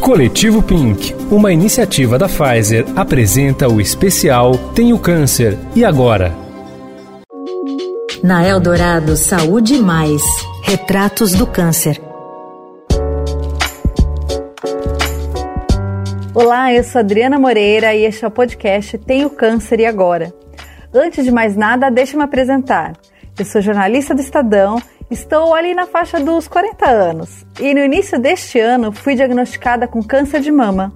Coletivo Pink, uma iniciativa da Pfizer, apresenta o especial Tenho Câncer e Agora? Na Eldorado Saúde Mais Retratos do Câncer. Olá, eu sou Adriana Moreira e este é o podcast Tenho Câncer e Agora? Antes de mais nada, deixa eu me apresentar. Eu sou jornalista do Estadão Estou ali na faixa dos 40 anos e no início deste ano fui diagnosticada com câncer de mama.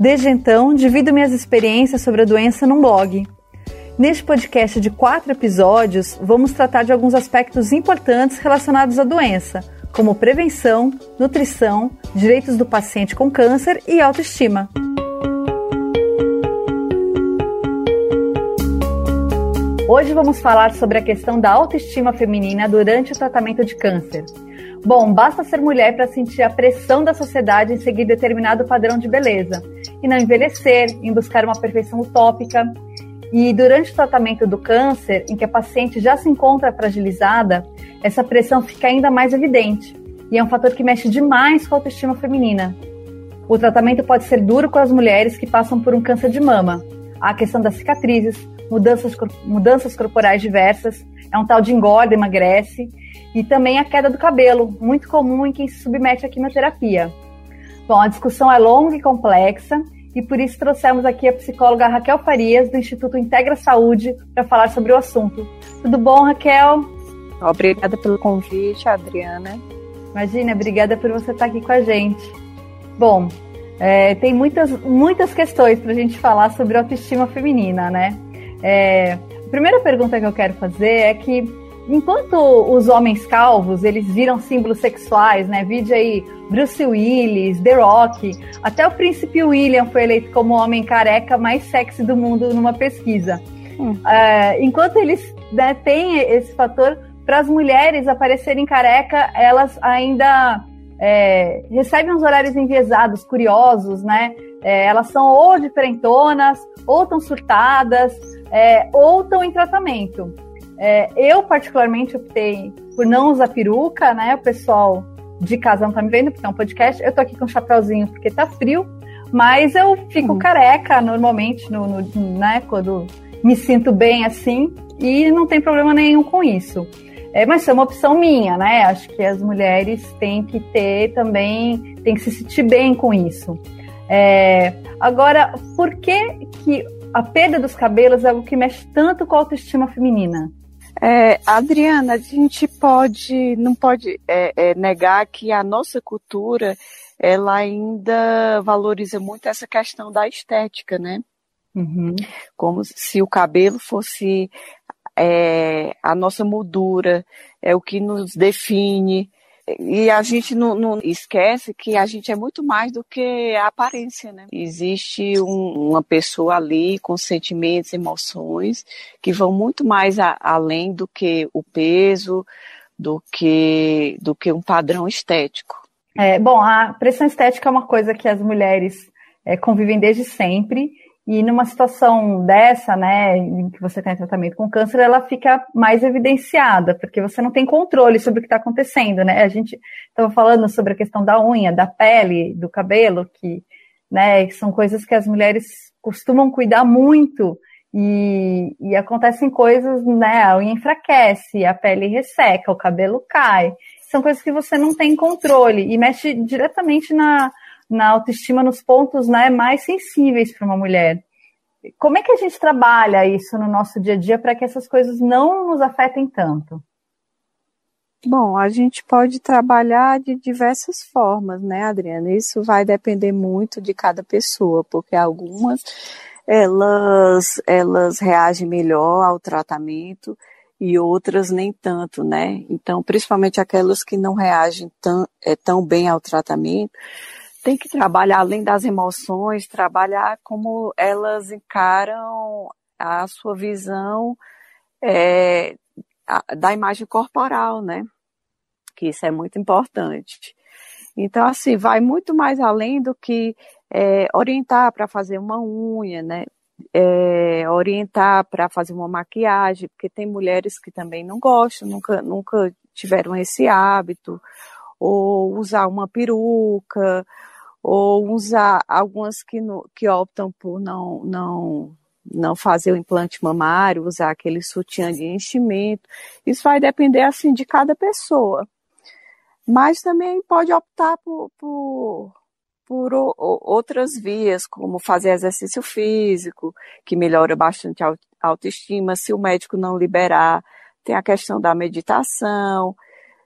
Desde então, divido minhas experiências sobre a doença num blog. Neste podcast de quatro episódios, vamos tratar de alguns aspectos importantes relacionados à doença, como prevenção, nutrição, direitos do paciente com câncer e autoestima. Hoje vamos falar sobre a questão da autoestima feminina durante o tratamento de câncer. Bom, basta ser mulher para sentir a pressão da sociedade em seguir determinado padrão de beleza e não envelhecer, em buscar uma perfeição utópica. E durante o tratamento do câncer, em que a paciente já se encontra fragilizada, essa pressão fica ainda mais evidente e é um fator que mexe demais com a autoestima feminina. O tratamento pode ser duro com as mulheres que passam por um câncer de mama. Há a questão das cicatrizes, mudanças, mudanças corporais diversas, é um tal de engorda, emagrece, e também a queda do cabelo, muito comum em quem se submete à quimioterapia. Bom, a discussão é longa e complexa, e por isso trouxemos aqui a psicóloga Raquel Farias, do Instituto Integra Saúde, para falar sobre o assunto. Tudo bom, Raquel? Obrigada pelo convite, Adriana. Imagina, obrigada por você estar aqui com a gente. Bom, é, tem muitas, muitas questões para a gente falar sobre autoestima feminina, né? É, a primeira pergunta que eu quero fazer é que enquanto os homens calvos eles viram símbolos sexuais, né? Vide aí Bruce Willis, The Rock, até o príncipe William foi eleito como o homem careca mais sexy do mundo numa pesquisa. Hum. É, enquanto eles né, têm esse fator, para as mulheres aparecerem careca, elas ainda é, recebem uns horários enviesados, curiosos, né? É, elas são ou diferentonas, ou tão surtadas, é, ou estão em tratamento. É, eu, particularmente, optei por não usar peruca, né? O pessoal de casa não tá me vendo, porque é um podcast. Eu tô aqui com um chapéuzinho porque tá frio, mas eu fico uhum. careca normalmente, no, no, né? Quando me sinto bem assim, e não tem problema nenhum com isso. É, mas é uma opção minha, né? Acho que as mulheres têm que ter também, têm que se sentir bem com isso. É, agora, por que, que a perda dos cabelos é algo que mexe tanto com a autoestima feminina? É, Adriana, a gente pode, não pode é, é, negar que a nossa cultura ela ainda valoriza muito essa questão da estética, né? Uhum. Como se o cabelo fosse é, a nossa moldura, é o que nos define, e a gente não, não, esquece que a gente é muito mais do que a aparência, né? Existe um, uma pessoa ali com sentimentos, emoções que vão muito mais a, além do que o peso, do que, do que um padrão estético. É, bom, a pressão estética é uma coisa que as mulheres é, convivem desde sempre e numa situação dessa, né, em que você tem tratamento com câncer, ela fica mais evidenciada, porque você não tem controle sobre o que está acontecendo, né? A gente estava falando sobre a questão da unha, da pele, do cabelo, que, né, são coisas que as mulheres costumam cuidar muito e, e acontecem coisas, né? A unha enfraquece, a pele resseca, o cabelo cai. São coisas que você não tem controle e mexe diretamente na, na autoestima nos pontos né, mais sensíveis para uma mulher. Como é que a gente trabalha isso no nosso dia a dia para que essas coisas não nos afetem tanto? Bom, a gente pode trabalhar de diversas formas, né, Adriana? Isso vai depender muito de cada pessoa, porque algumas elas elas reagem melhor ao tratamento e outras nem tanto, né? Então, principalmente aquelas que não reagem tão, é, tão bem ao tratamento, tem que trabalhar além das emoções, trabalhar como elas encaram a sua visão é, a, da imagem corporal, né? Que isso é muito importante. Então, assim, vai muito mais além do que é, orientar para fazer uma unha, né? É, orientar para fazer uma maquiagem, porque tem mulheres que também não gostam, nunca, nunca tiveram esse hábito, ou usar uma peruca, ou usar algumas que, no, que optam por não, não, não fazer o implante mamário, usar aquele sutiã de enchimento. Isso vai depender assim de cada pessoa. Mas também pode optar por, por, por o, outras vias, como fazer exercício físico, que melhora bastante a autoestima, se o médico não liberar. Tem a questão da meditação,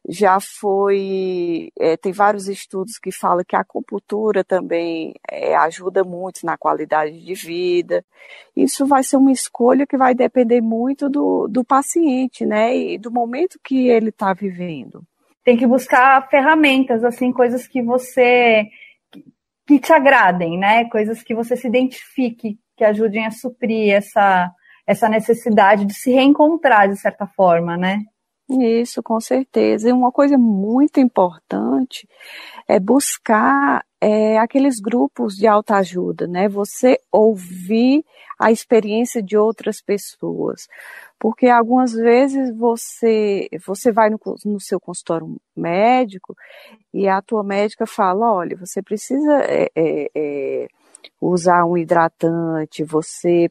já foi, é, tem vários estudos que falam que a acupuntura também é, ajuda muito na qualidade de vida. Isso vai ser uma escolha que vai depender muito do, do paciente, né, e do momento que ele está vivendo. Tem que buscar ferramentas, assim, coisas que você, que te agradem, né, coisas que você se identifique, que ajudem a suprir essa, essa necessidade de se reencontrar de certa forma, né? Isso, com certeza. E uma coisa muito importante é buscar é, aqueles grupos de autoajuda, né? Você ouvir a experiência de outras pessoas. Porque algumas vezes você, você vai no, no seu consultório médico e a tua médica fala, olha, você precisa é, é, é usar um hidratante, você,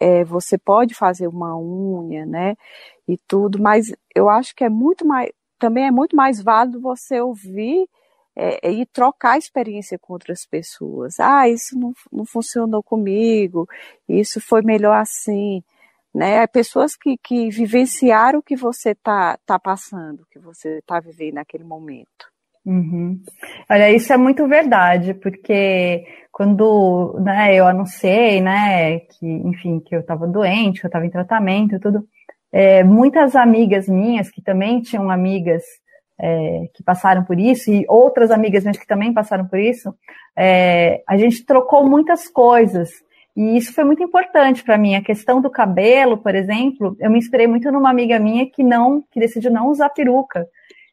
é, você pode fazer uma unha, né? E tudo, mas eu acho que é muito mais, também é muito mais válido você ouvir é, e trocar experiência com outras pessoas. Ah, isso não, não funcionou comigo, isso foi melhor assim. Né? Pessoas que, que vivenciaram o que você está tá passando, que você está vivendo naquele momento. Uhum. Olha, isso é muito verdade, porque quando né, eu anunciei, né, que, enfim, que eu estava doente, que eu estava em tratamento e tudo, é, muitas amigas minhas, que também tinham amigas é, que passaram por isso, e outras amigas minhas que também passaram por isso, é, a gente trocou muitas coisas. E isso foi muito importante para mim. A questão do cabelo, por exemplo, eu me inspirei muito numa amiga minha que não, que decidiu não usar peruca.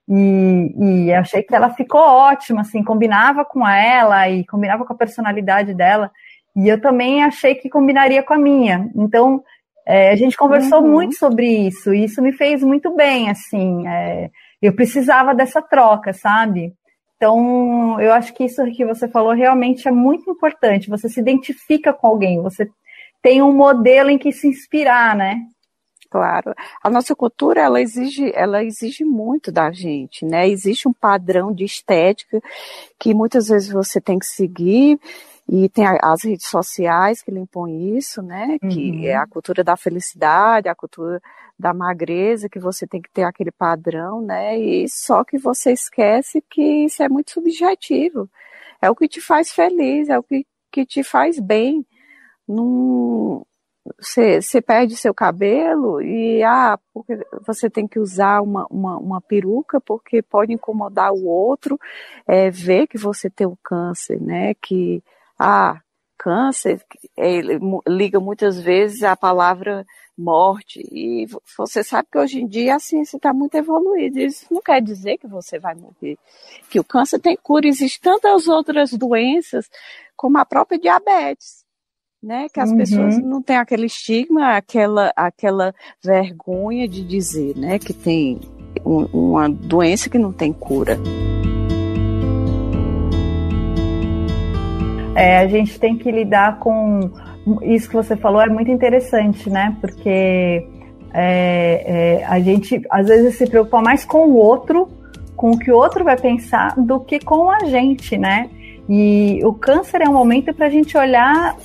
E, e achei que ela ficou ótima, assim, combinava com ela e combinava com a personalidade dela. E eu também achei que combinaria com a minha. Então, é, a gente conversou uhum. muito sobre isso, e isso me fez muito bem, assim. É, eu precisava dessa troca, sabe? Então, eu acho que isso que você falou realmente é muito importante. Você se identifica com alguém, você tem um modelo em que se inspirar, né? Claro, a nossa cultura ela exige, ela exige muito da gente, né? Existe um padrão de estética que muitas vezes você tem que seguir e tem as redes sociais que lhe impõem isso, né? Uhum. Que é a cultura da felicidade, a cultura da magreza, que você tem que ter aquele padrão, né? E só que você esquece que isso é muito subjetivo. É o que te faz feliz, é o que, que te faz bem. Não, você, perde seu cabelo e ah, você tem que usar uma, uma, uma peruca porque pode incomodar o outro, é, ver que você tem o câncer, né? Que ah, câncer é, liga muitas vezes a palavra morte e você sabe que hoje em dia a ciência está muito evoluída. Isso não quer dizer que você vai morrer, que o câncer tem cura. Existem tantas outras doenças como a própria diabetes né? Que as uhum. pessoas não têm aquele estigma, aquela, aquela vergonha de dizer, né? Que tem um, uma doença que não tem cura. É, a gente tem que lidar com isso que você falou é muito interessante, né? Porque é, é, a gente às vezes se preocupa mais com o outro, com o que o outro vai pensar, do que com a gente, né? E o câncer é um momento para a gente olhar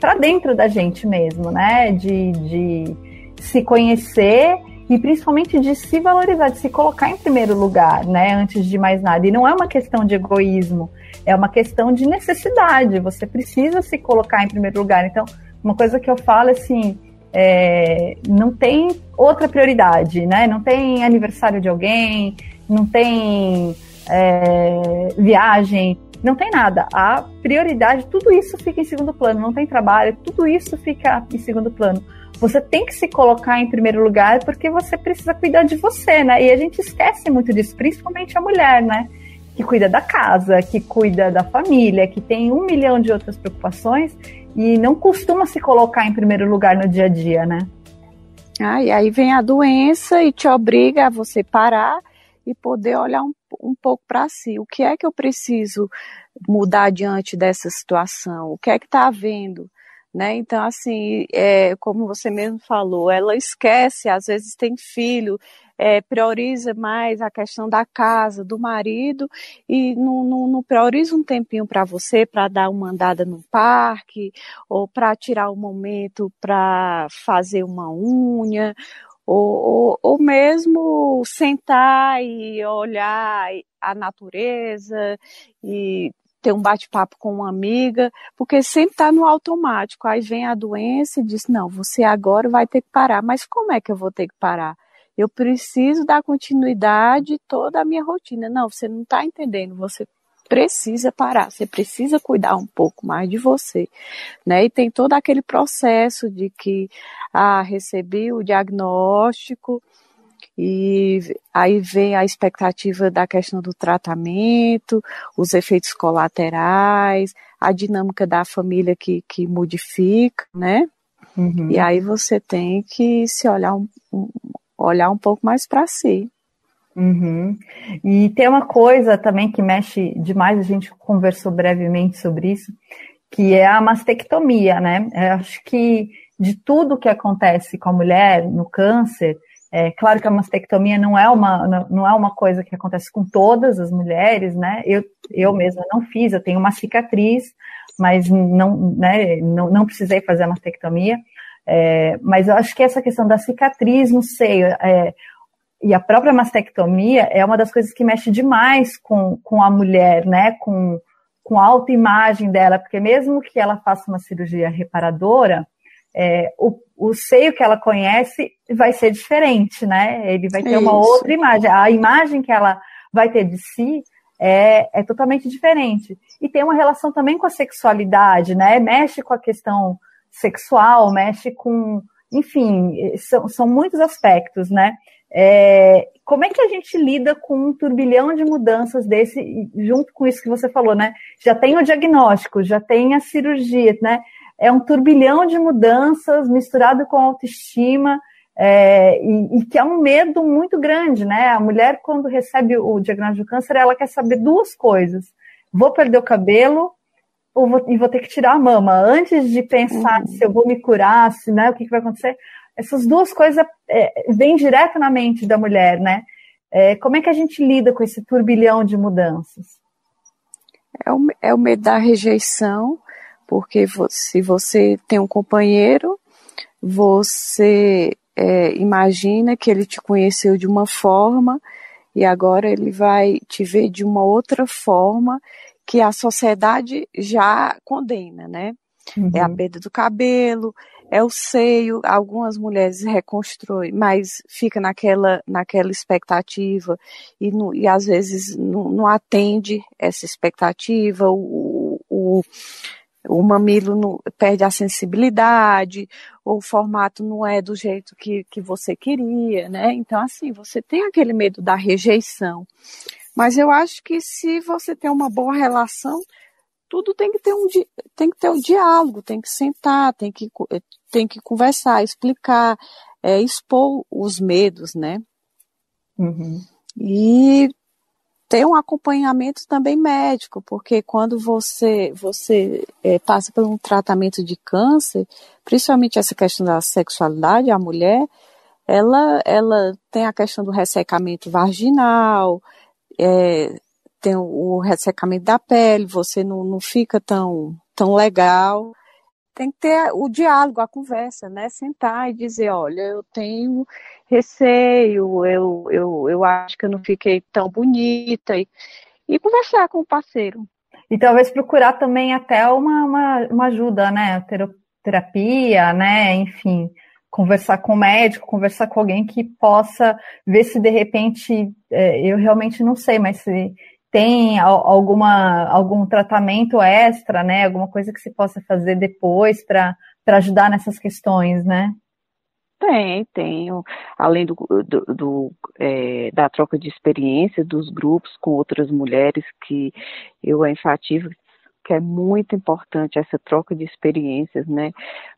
para dentro da gente mesmo, né? De, de se conhecer e principalmente de se valorizar, de se colocar em primeiro lugar, né? Antes de mais nada. E não é uma questão de egoísmo, é uma questão de necessidade. Você precisa se colocar em primeiro lugar. Então, uma coisa que eu falo assim. É, não tem outra prioridade, né? Não tem aniversário de alguém, não tem é, viagem, não tem nada. A prioridade, tudo isso fica em segundo plano. Não tem trabalho, tudo isso fica em segundo plano. Você tem que se colocar em primeiro lugar porque você precisa cuidar de você, né? E a gente esquece muito disso, principalmente a mulher, né? Que cuida da casa, que cuida da família, que tem um milhão de outras preocupações e não costuma se colocar em primeiro lugar no dia a dia, né? Ah, e aí vem a doença e te obriga a você parar e poder olhar um, um pouco para si. O que é que eu preciso mudar diante dessa situação? O que é que está havendo? Né? Então, assim, é, como você mesmo falou, ela esquece, às vezes tem filho, é, prioriza mais a questão da casa, do marido, e não, não, não prioriza um tempinho para você, para dar uma andada no parque, ou para tirar um momento para fazer uma unha, ou, ou, ou, mesmo sentar e olhar a natureza e ter um bate-papo com uma amiga, porque sempre está no automático. Aí vem a doença e diz: não, você agora vai ter que parar. Mas como é que eu vou ter que parar? Eu preciso dar continuidade toda a minha rotina. Não, você não está entendendo. Você precisa parar, você precisa cuidar um pouco mais de você, né? E tem todo aquele processo de que, ah, recebi o diagnóstico, e aí vem a expectativa da questão do tratamento, os efeitos colaterais, a dinâmica da família que, que modifica, né? Uhum. E aí você tem que se olhar um, um olhar um pouco mais para si. Uhum. E tem uma coisa também que mexe demais, a gente conversou brevemente sobre isso, que é a mastectomia, né? Eu acho que de tudo que acontece com a mulher no câncer, é claro que a mastectomia não é uma, não é uma coisa que acontece com todas as mulheres, né? Eu, eu mesma não fiz, eu tenho uma cicatriz, mas não, né, não, não precisei fazer a mastectomia. É, mas eu acho que essa questão da cicatriz no seio é, e a própria mastectomia é uma das coisas que mexe demais com, com a mulher, né? Com, com a autoimagem dela, porque mesmo que ela faça uma cirurgia reparadora, é, o, o seio que ela conhece vai ser diferente, né? Ele vai ter Isso. uma outra imagem. A imagem que ela vai ter de si é, é totalmente diferente. E tem uma relação também com a sexualidade, né? Mexe com a questão sexual, mexe com. Enfim, são, são muitos aspectos, né? É, como é que a gente lida com um turbilhão de mudanças desse, junto com isso que você falou, né? Já tem o diagnóstico, já tem a cirurgia, né? é um turbilhão de mudanças misturado com autoestima, é, e, e, que é um medo muito grande, né? A mulher, quando recebe o diagnóstico de câncer, ela quer saber duas coisas: vou perder o cabelo ou vou, e vou ter que tirar a mama. Antes de pensar uhum. se eu vou me curar, se, né, o que, que vai acontecer, essas duas coisas é, vêm direto na mente da mulher, né? É, como é que a gente lida com esse turbilhão de mudanças? É o, é o medo da rejeição, porque se você tem um companheiro, você é, imagina que ele te conheceu de uma forma e agora ele vai te ver de uma outra forma que a sociedade já condena, né? Uhum. É a uhum. perda do cabelo, é o seio, algumas mulheres reconstruem, mas fica naquela, naquela expectativa e, no, e às vezes não, não atende essa expectativa, o, o, o mamilo perde a sensibilidade, ou o formato não é do jeito que, que você queria, né? Então, assim, você tem aquele medo da rejeição. Mas eu acho que se você tem uma boa relação, tudo tem que ter um, tem que ter um diálogo, tem que sentar, tem que, tem que conversar, explicar, é, expor os medos, né? Uhum. E ter um acompanhamento também médico, porque quando você, você é, passa por um tratamento de câncer, principalmente essa questão da sexualidade, a mulher, ela, ela tem a questão do ressecamento vaginal, é, tem o, ressecamento da pele, você não, não fica tão, tão legal tem que ter o diálogo, a conversa, né? Sentar e dizer, olha, eu tenho receio, eu, eu, eu acho que eu não fiquei tão bonita, e, e conversar com o parceiro. E talvez procurar também até uma, uma, uma ajuda, né? Terapia, né? Enfim, conversar com o médico, conversar com alguém que possa ver se de repente, é, eu realmente não sei, mas se tem alguma, algum tratamento extra, né? Alguma coisa que se possa fazer depois para ajudar nessas questões, né? Tem, tenho. Além do, do, do é, da troca de experiência dos grupos com outras mulheres, que eu enfatizo que é muito importante essa troca de experiências, né?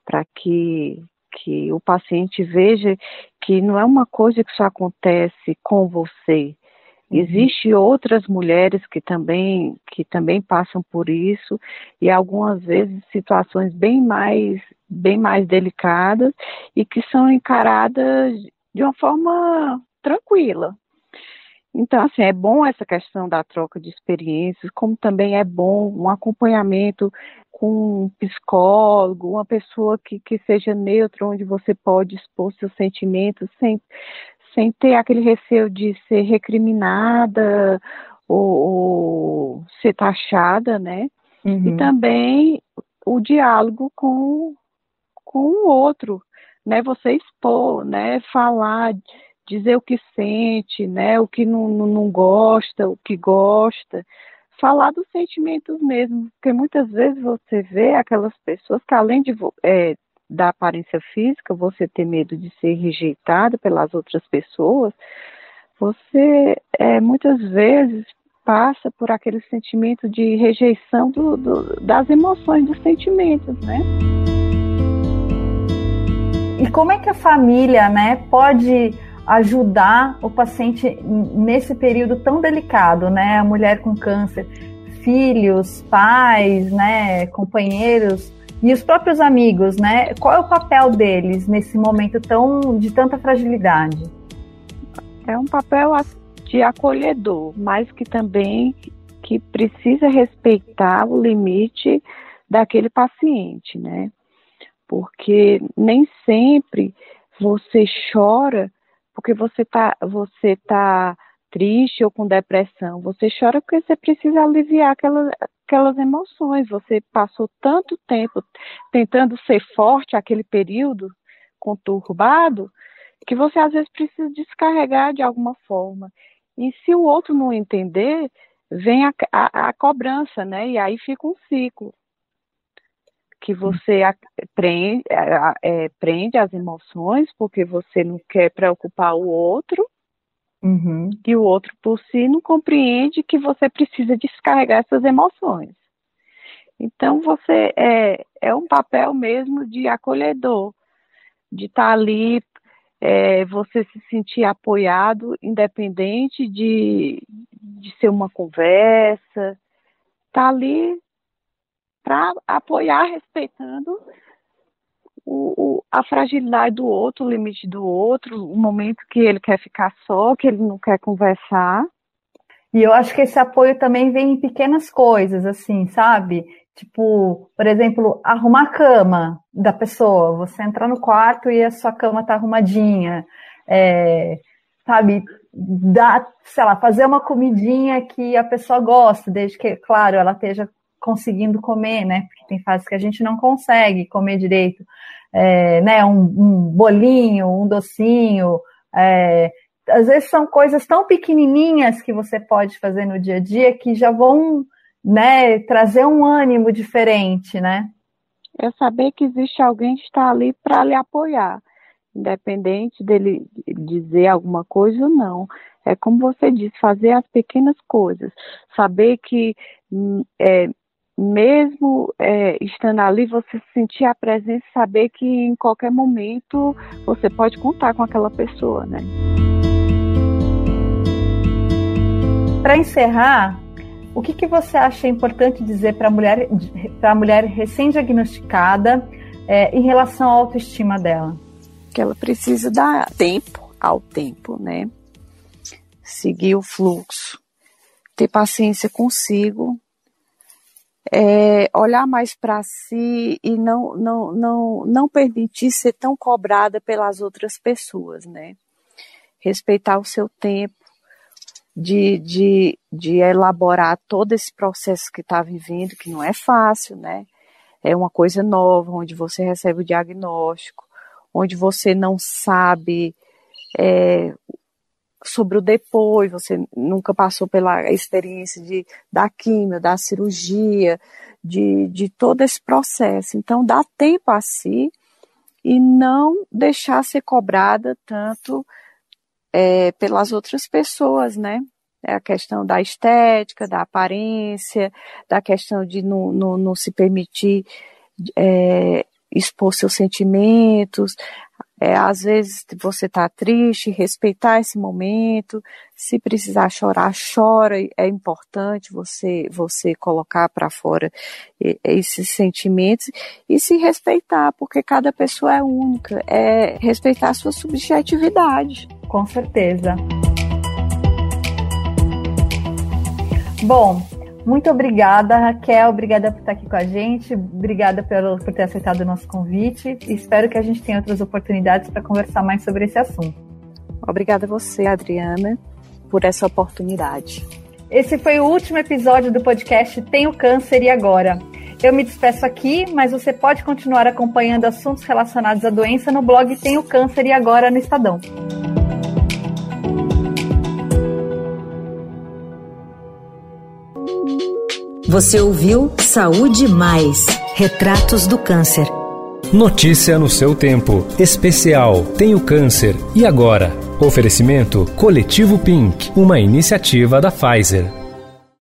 Para que, que o paciente veja que não é uma coisa que só acontece com você, Existem outras mulheres que também, que também passam por isso, e algumas vezes situações bem mais, bem mais delicadas e que são encaradas de uma forma tranquila. Então, assim, é bom essa questão da troca de experiências, como também é bom um acompanhamento com um psicólogo, uma pessoa que, que seja neutra, onde você pode expor seus sentimentos sem, sem ter aquele receio de ser recriminada ou, ou ser taxada, né? Uhum. E também o diálogo com, com o outro, né? Você expor, né? Falar, dizer o que sente, né? O que não, não, gosta, o que gosta. Falar dos sentimentos mesmo, porque muitas vezes você vê aquelas pessoas que além de é, da aparência física, você ter medo de ser rejeitado pelas outras pessoas, você é, muitas vezes passa por aquele sentimento de rejeição do, do, das emoções, dos sentimentos, né? E como é que a família, né, pode ajudar o paciente nesse período tão delicado, né? A mulher com câncer, filhos, pais, né, companheiros, e os próprios amigos, né? Qual é o papel deles nesse momento tão de tanta fragilidade? É um papel de acolhedor, mas que também que precisa respeitar o limite daquele paciente, né? Porque nem sempre você chora porque você tá você tá triste ou com depressão. Você chora porque você precisa aliviar aquela, aquelas emoções. Você passou tanto tempo tentando ser forte aquele período conturbado que você às vezes precisa descarregar de alguma forma. E se o outro não entender, vem a, a, a cobrança, né? E aí fica um ciclo que você prende, é, prende as emoções porque você não quer preocupar o outro Uhum. E o outro por si não compreende que você precisa descarregar essas emoções. Então você é, é um papel mesmo de acolhedor, de estar tá ali, é, você se sentir apoiado, independente de, de ser uma conversa, tá ali para apoiar respeitando o, o, a fragilidade do outro, o limite do outro, o momento que ele quer ficar só, que ele não quer conversar. E eu acho que esse apoio também vem em pequenas coisas, assim, sabe? Tipo, por exemplo, arrumar a cama da pessoa. Você entrar no quarto e a sua cama tá arrumadinha. É, sabe? Sei lá, fazer uma comidinha que a pessoa gosta, desde que, claro, ela esteja conseguindo comer, né? Porque tem fases que a gente não consegue comer direito é, né, um, um, bolinho, um docinho. É, às vezes são coisas tão pequenininhas que você pode fazer no dia a dia que já vão né, trazer um ânimo diferente, né? É saber que existe alguém que está ali para lhe apoiar, independente dele dizer alguma coisa ou não. É como você disse, fazer as pequenas coisas, saber que hum, é, mesmo é, estando ali, você sentir a presença e saber que em qualquer momento você pode contar com aquela pessoa, né? Para encerrar, o que, que você acha importante dizer para a mulher, para a mulher recém-diagnosticada é, em relação à autoestima dela? Que ela precisa dar tempo ao tempo, né? Seguir o fluxo, ter paciência consigo, é, olhar mais para si e não, não, não, não permitir ser tão cobrada pelas outras pessoas, né? Respeitar o seu tempo de, de, de elaborar todo esse processo que está vivendo, que não é fácil, né? É uma coisa nova, onde você recebe o diagnóstico, onde você não sabe é, sobre o depois, você nunca passou pela experiência de, da quimio, da cirurgia, de, de todo esse processo. Então, dá tempo a si e não deixar ser cobrada tanto é, pelas outras pessoas, né? É a questão da estética, da aparência, da questão de não, não, não se permitir é, expor seus sentimentos, É, às vezes você está triste, respeitar esse momento. Se precisar chorar, chora. É importante você você colocar para fora esses sentimentos e se respeitar, porque cada pessoa é única. É respeitar a sua subjetividade. Com certeza. Bom, muito obrigada, Raquel. Obrigada por estar aqui com a gente. Obrigada pelo, por ter aceitado o nosso convite. Espero que a gente tenha outras oportunidades para conversar mais sobre esse assunto. Obrigada a você, Adriana, por essa oportunidade. Esse foi o último episódio do podcast Tenho Câncer e Agora. Eu me despeço aqui, mas você pode continuar acompanhando assuntos relacionados à doença no blog Tenho Câncer e Agora no Estadão. Você ouviu Saúde Mais Retratos do Câncer. Notícia no seu tempo. Especial Tenho Câncer. E agora? Oferecimento Coletivo Pink, uma iniciativa da Pfizer.